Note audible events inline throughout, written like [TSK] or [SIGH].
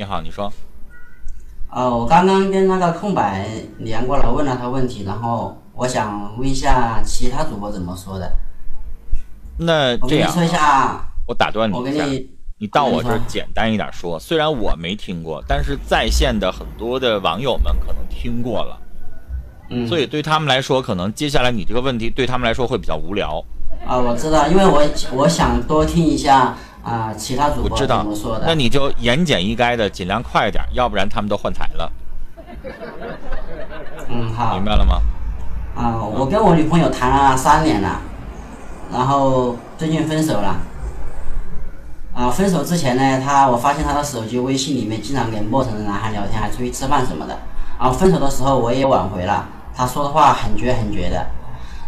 你好，你说。哦，我刚刚跟那个空白连过来，问了他问题，然后我想问一下其他主播怎么说的。那这样，我跟你说一下，我打断你一下，我跟你你到我这儿简单一点说。虽然我没听过，但是在线的很多的网友们可能听过了，嗯，所以对他们来说，可能接下来你这个问题对他们来说会比较无聊。啊，我知道，因为我我想多听一下啊、其他主播怎我知道么说，的。那你就言简意赅的，尽量快一点，要不然他们都换台了，嗯，好明白了吗？啊，我跟我女朋友谈了三年了，然后最近分手了。啊，分手之前呢，她我发现她的手机微信里面经常跟陌生的男孩聊天，还出去吃饭什么的。然后分手的时候我也挽回了，她说的话很绝很绝的。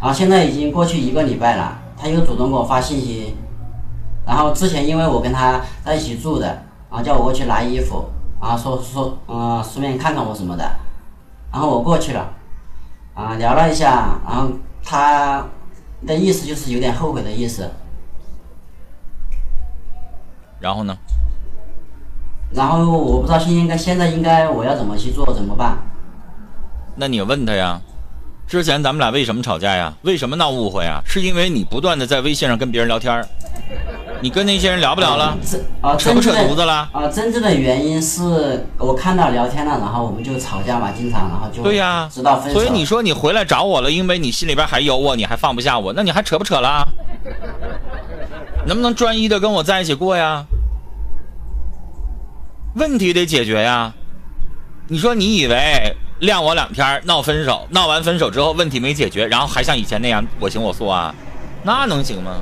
然后现在已经过去一个礼拜了，她又主动给我发信息。然后之前因为我跟他在一起住的，然后叫我过去拿衣服，然后说说嗯、呃顺便看看我什么的。然后我过去了。啊，聊了一下，然后他的意思就是有点后悔的意思。然后呢？然后我不知道现应该现在应该我要怎么去做，怎么办？那你问他呀，之前咱们俩为什么吵架呀？为什么闹误会啊？是因为你不断的在微信上跟别人聊天儿你跟那些人聊不聊了？这啊，扯不扯犊子了？啊，真正的原因是我看到聊天了，然后我们就吵架嘛，经常，然后就对呀、直到分手。所以你说你回来找我了，因为你心里边还有我，你还放不下我，那你还扯不扯了？能不能专一的跟我在一起过呀？问题得解决呀。你说你以为晾我两天闹分手，闹完分手之后问题没解决，然后还像以前那样我行我素啊？那能行吗？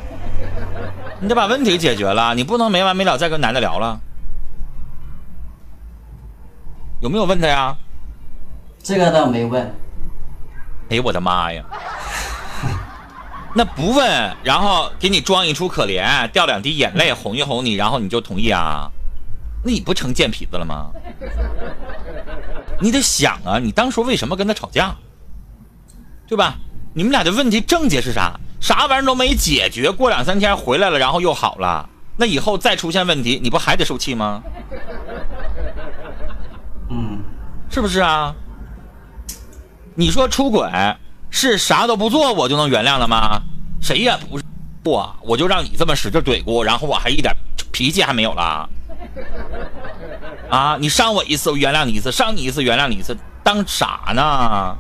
你得把问题解决了，你不能没完没了再跟男的聊了。有没有问他呀？这个倒没问，哎呦我的妈呀！[LAUGHS] 那不问，然后给你装一出可怜，掉两滴眼泪哄一哄你，然后你就同意啊？那你不成贱皮子了吗？你得想啊，你当初为什么跟他吵架，对吧？你们俩的问题症结是啥？啥玩意儿都没解决，过两三天回来了，然后又好了，那以后再出现问题，你不还得受气吗？嗯，是不是啊？你说出轨是啥都不做我就能原谅了吗？谁也不是我，我就让你这么使劲怼咕，然后我还一点脾气还没有了。啊，你伤我一次，我原谅你一次；伤你一次，原谅你一次，当傻呢？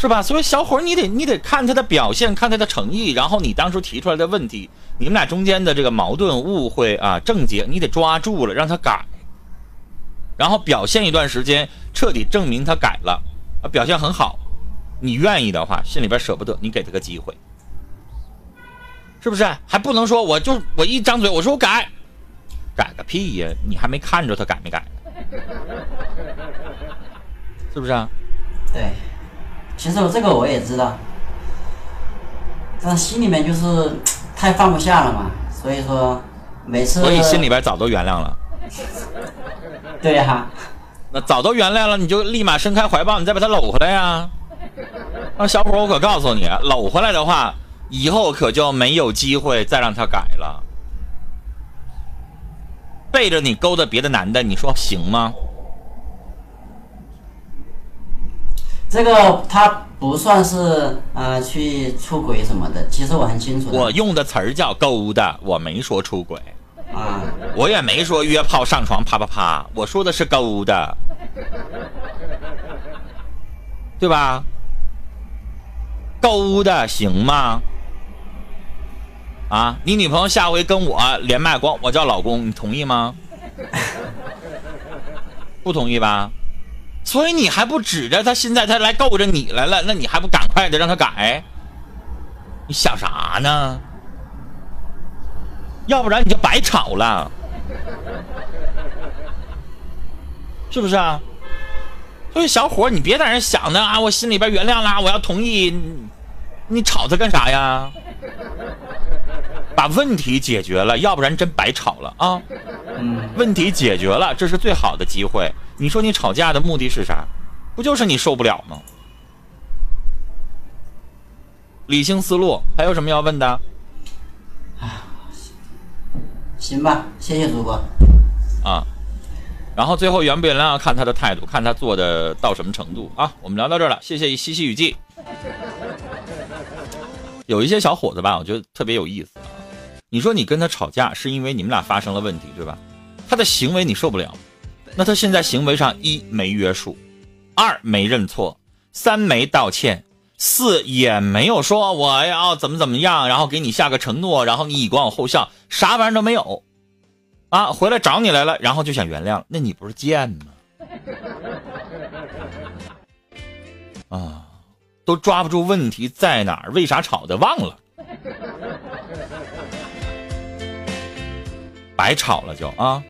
是吧？所以小伙儿，你得你得看他的表现，看他的诚意，然后你当初提出来的问题，你们俩中间的这个矛盾、误会啊、症结，你得抓住了，让他改。然后表现一段时间，彻底证明他改了，啊，表现很好，你愿意的话，心里边舍不得，你给他个机会，是不是？还不能说我就我一张嘴我说我改，改个屁呀！你还没看着他改没改，[LAUGHS] 是不是啊？对，其实我这个我也知道，但心里面就是 [TSK] 太放不下了嘛，所以说每次所以心里边早都原谅了。[LAUGHS] 对呀、那早都原谅了，你就立马伸开怀抱，你再把他搂回来呀！啊，小伙，我可告诉你，搂回来的话，以后可就没有机会再让他改了。背着你勾搭别的男的，你说行吗？这个他不算是呃去出轨什么的，其实我很清楚的。我用的词儿叫勾搭，我没说出轨，啊，我也没说约炮上床啪啪啪，我说的是勾搭，对吧？勾搭行吗？啊，你女朋友下回跟我连麦光我叫老公，你同意吗？不同意吧？所以你还不指着他，现在他来够着你来了，那你还不赶快的让他改？你想啥呢？要不然你就白吵了，是不是啊？所以小伙，你别在那想呢啊，我心里边原谅啦，我要同意，你你吵他干啥呀？把问题解决了，要不然真白吵了啊！嗯，问题解决了，这是最好的机会。你说你吵架的目的是啥？不就是你受不了吗？理性思路，还有什么要问的？行吧，谢谢主播。啊。然后最后原不原谅要看他的态度，看他做的到什么程度啊。我们聊到这儿了，谢谢西西雨季。有一些小伙子吧，我觉得特别有意思啊。你说你跟他吵架是因为你们俩发生了问题，对吧？他的行为你受不了，那他现在行为上一没约束，二没认错，三没道歉，四也没有说我要怎么怎么样，然后给你下个承诺，然后你以观我后效，啥玩意儿都没有，啊，回来找你来了，然后就想原谅，那你不是贱吗？[LAUGHS] 啊，都抓不住问题在哪儿，为啥吵的忘了，白吵了就啊。